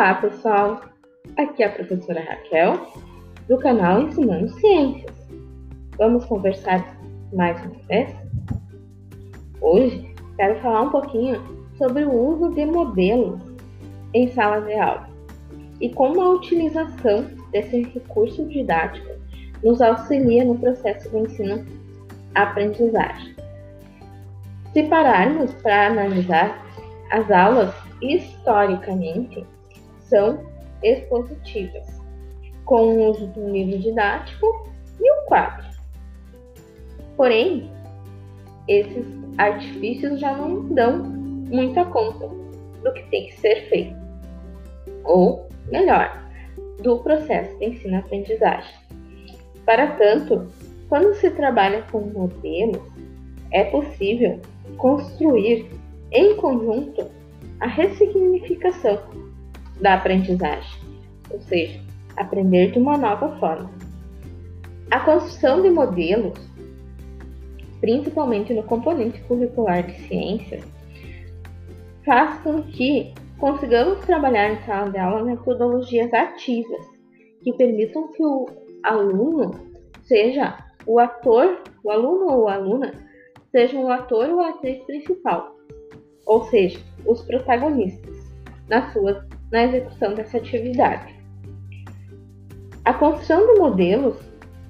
Olá, pessoal! Aqui é a professora Raquel, do canal Ensinando Ciências. Vamos conversar mais uma vez? Hoje quero falar um pouquinho sobre o uso de modelos em sala de aula e como a utilização desse recurso didático nos auxilia no processo de ensino-aprendizagem. Se pararmos para analisar as aulas historicamente, são expositivas, com o uso do livro didático e o quadro. Porém, esses artifícios já não dão muita conta do que tem que ser feito, ou melhor, do processo de ensino-aprendizagem. Para tanto, quando se trabalha com modelos, é possível construir em conjunto a ressignificação da aprendizagem, ou seja, aprender de uma nova forma. A construção de modelos, principalmente no componente curricular de ciências, faz com que consigamos trabalhar em sala de aula metodologias ativas que permitam que o aluno seja o ator, o aluno ou aluna seja o ator ou a atriz principal, ou seja, os protagonistas na sua na execução dessa atividade. A construção de modelos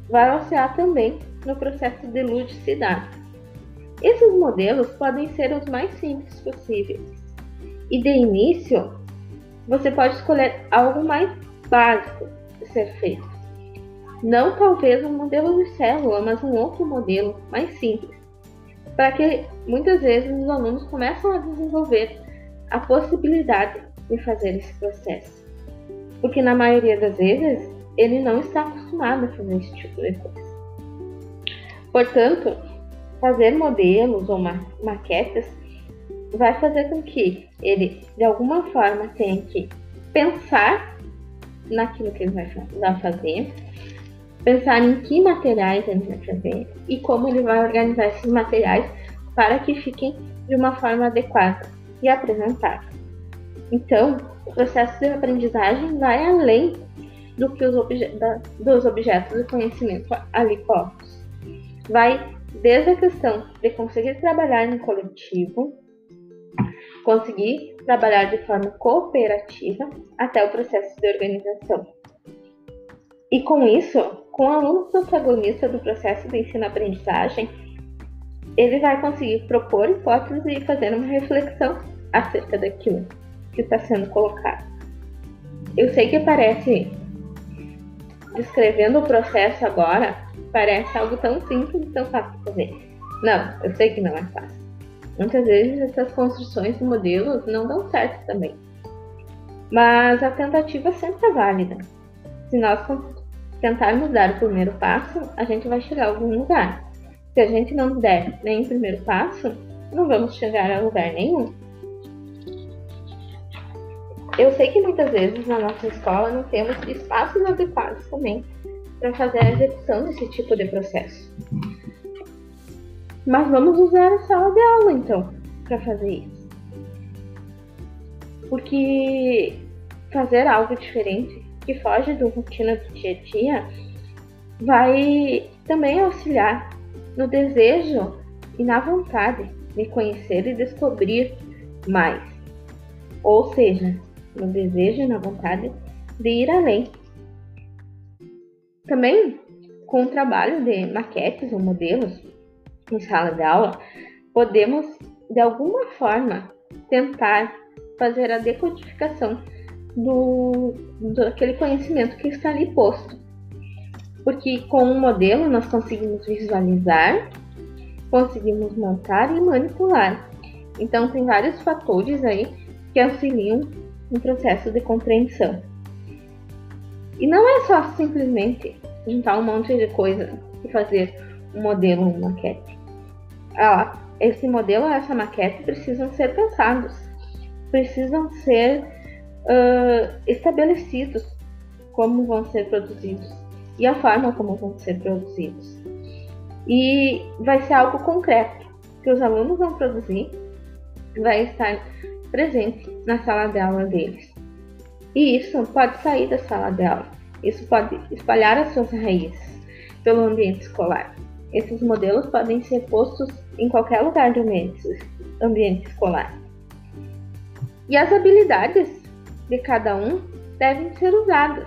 vai auxiliar também no processo de ludicidade. Esses modelos podem ser os mais simples possíveis. E de início, você pode escolher algo mais básico de ser feito. Não talvez um modelo de célula, mas um outro modelo mais simples. Para que muitas vezes os alunos começam a desenvolver a possibilidade de fazer esse processo. Porque na maioria das vezes ele não está acostumado a fazer esse tipo de coisa. Portanto, fazer modelos ou ma maquetes vai fazer com que ele, de alguma forma, tenha que pensar naquilo que ele vai fazer, pensar em que materiais ele vai fazer e como ele vai organizar esses materiais para que fiquem de uma forma adequada e apresentável. Então, o processo de aprendizagem vai além do que os obje da, dos objetos de conhecimento ali postos. Vai desde a questão de conseguir trabalhar em coletivo, conseguir trabalhar de forma cooperativa, até o processo de organização. E com isso, com o aluno protagonista do processo de ensino-aprendizagem, ele vai conseguir propor hipóteses e fazer uma reflexão acerca daquilo que está sendo colocado. Eu sei que parece, descrevendo o processo agora, parece algo tão simples e tão fácil de fazer. Não, eu sei que não é fácil. Muitas vezes essas construções de modelos não dão certo também. Mas a tentativa sempre é válida. Se nós tentarmos dar o primeiro passo, a gente vai chegar a algum lugar. Se a gente não der nem o primeiro passo, não vamos chegar a lugar nenhum. Eu sei que muitas vezes na nossa escola não temos espaços adequados também para fazer a execução desse tipo de processo. Mas vamos usar a sala de aula então para fazer isso. Porque fazer algo diferente que foge da rotina do dia a dia vai também auxiliar no desejo e na vontade de conhecer e descobrir mais. Ou seja, no desejo e na vontade de ir além. Também, com o trabalho de maquetes ou modelos em sala de aula, podemos, de alguma forma, tentar fazer a decodificação do, do aquele conhecimento que está ali posto. Porque com um modelo nós conseguimos visualizar, conseguimos montar e manipular. Então tem vários fatores aí que auxiliam um processo de compreensão. E não é só simplesmente juntar um monte de coisa e fazer um modelo, uma maquete. Ah, esse modelo e essa maquete precisam ser pensados, precisam ser uh, estabelecidos como vão ser produzidos e a forma como vão ser produzidos. E vai ser algo concreto que os alunos vão produzir, vai estar presente na sala de aula deles. E isso pode sair da sala de aula. Isso pode espalhar as suas raízes pelo ambiente escolar. Esses modelos podem ser postos em qualquer lugar do ambiente, ambiente escolar. E as habilidades de cada um devem ser usadas,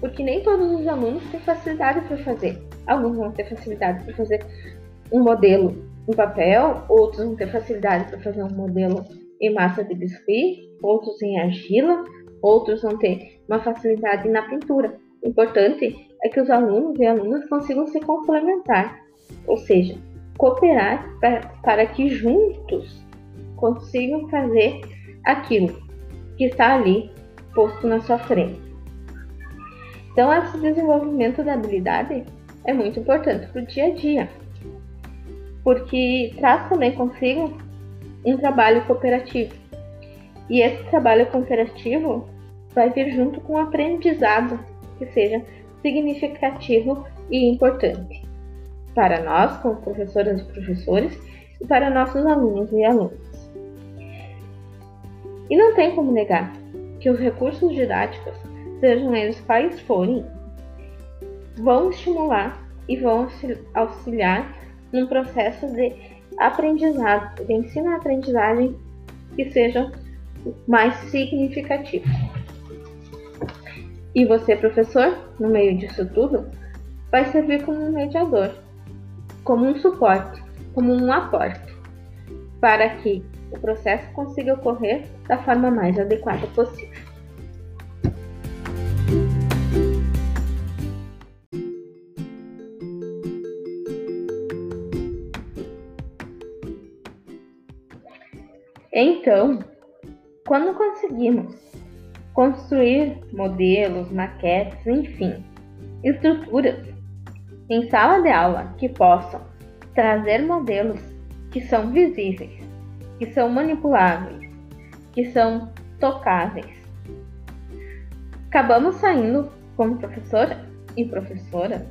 porque nem todos os alunos têm facilidade para fazer. Alguns vão ter facilidade para fazer um modelo em papel, outros vão ter facilidade para fazer um modelo em massa de biscuit, outros em argila, outros vão ter uma facilidade na pintura. O importante é que os alunos e alunas consigam se complementar, ou seja, cooperar para, para que juntos consigam fazer aquilo que está ali posto na sua frente. Então, esse desenvolvimento da habilidade é muito importante para o dia a dia, porque traz também consigo um trabalho cooperativo. E esse trabalho cooperativo vai vir junto com um aprendizado que seja significativo e importante para nós, como professoras e professores, e para nossos alunos e alunas. E não tem como negar que os recursos didáticos, sejam eles quais forem, vão estimular e vão auxiliar num processo de aprendizado, de ensino-aprendizagem que sejam mais significativos. E você, professor, no meio disso tudo, vai servir como um mediador, como um suporte, como um aporte, para que o processo consiga ocorrer da forma mais adequada possível. Então, quando conseguimos construir modelos, maquetes, enfim, estruturas em sala de aula que possam trazer modelos que são visíveis, que são manipuláveis, que são tocáveis. Acabamos saindo, como professora e professora,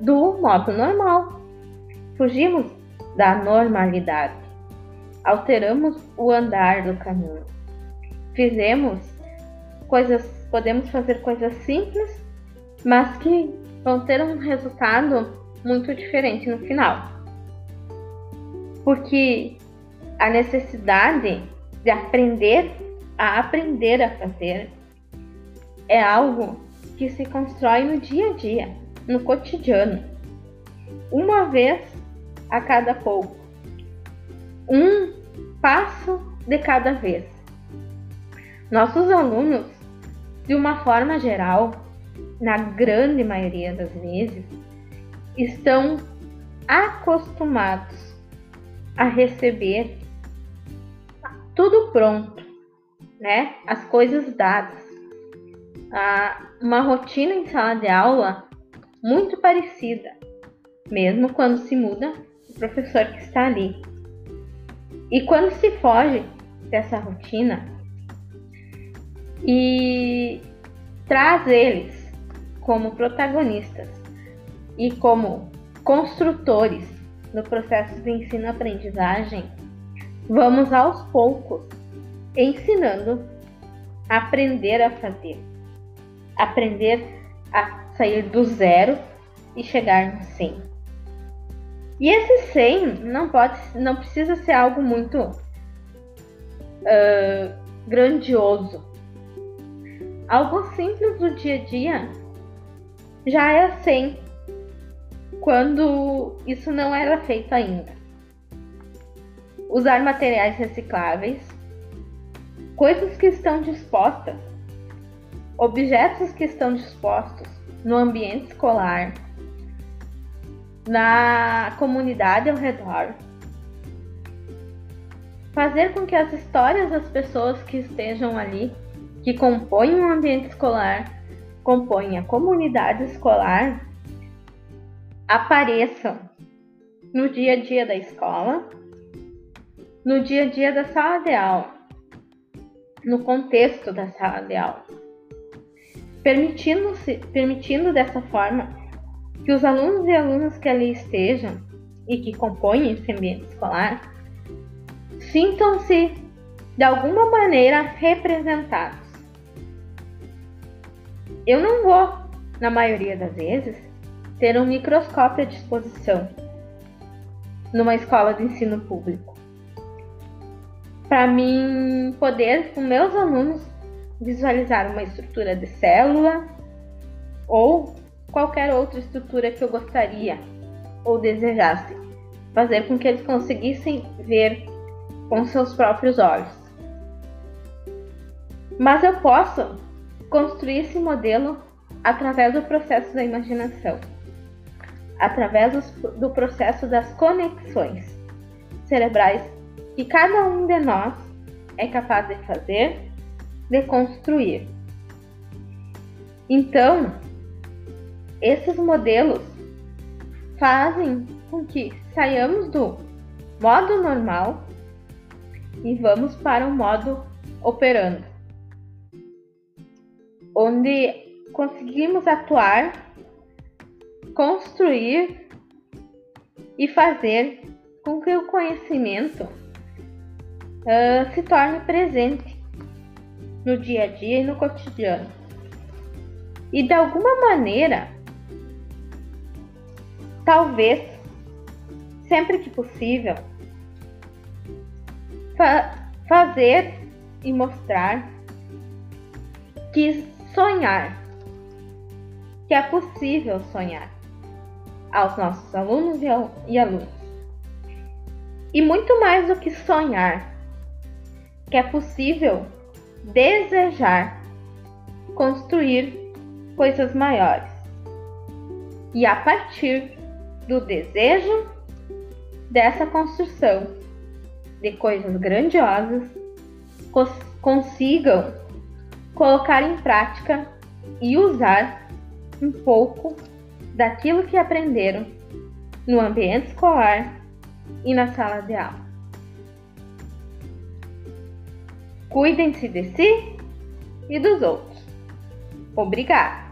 do modo normal. Fugimos da normalidade. Alteramos o andar do caminho. Fizemos coisas, podemos fazer coisas simples, mas que vão ter um resultado muito diferente no final. Porque a necessidade de aprender a aprender a fazer é algo que se constrói no dia a dia, no cotidiano, uma vez a cada pouco, um passo de cada vez. Nossos alunos, de uma forma geral, na grande maioria das vezes, estão acostumados a receber tudo pronto, né? As coisas dadas. Ah, uma rotina em sala de aula muito parecida, mesmo quando se muda o professor que está ali. E quando se foge dessa rotina e traz eles como protagonistas e como construtores no processo de ensino-aprendizagem, vamos aos poucos ensinando a aprender a fazer, aprender a sair do zero e chegar no 100. E esse 100 não pode, não precisa ser algo muito uh, grandioso. Algo simples do dia a dia já é 100 quando isso não era feito ainda. Usar materiais recicláveis, coisas que estão dispostas, objetos que estão dispostos no ambiente escolar, na comunidade ao redor. Fazer com que as histórias das pessoas que estejam ali, que compõem o ambiente escolar, compõem a comunidade escolar apareçam no dia a dia da escola, no dia a dia da sala de aula, no contexto da sala de aula, permitindo, permitindo dessa forma que os alunos e alunas que ali estejam e que compõem esse ambiente escolar sintam-se de alguma maneira representados eu não vou, na maioria das vezes, ter um microscópio à disposição numa escola de ensino público. Para mim poder com meus alunos visualizar uma estrutura de célula ou qualquer outra estrutura que eu gostaria ou desejasse, fazer com que eles conseguissem ver com seus próprios olhos. Mas eu posso construir esse modelo através do processo da imaginação, através do processo das conexões cerebrais que cada um de nós é capaz de fazer, de construir. Então, esses modelos fazem com que saiamos do modo normal e vamos para o modo operando, onde conseguimos atuar, construir e fazer com que o conhecimento uh, se torne presente no dia a dia e no cotidiano. E de alguma maneira, talvez, sempre que possível, fa fazer e mostrar que sonhar que é possível sonhar aos nossos alunos e alunos. E muito mais do que sonhar, que é possível desejar construir coisas maiores. E a partir do desejo dessa construção de coisas grandiosas, consigam colocar em prática e usar um pouco daquilo que aprenderam no ambiente escolar e na sala de aula. Cuidem-se de si e dos outros. Obrigada!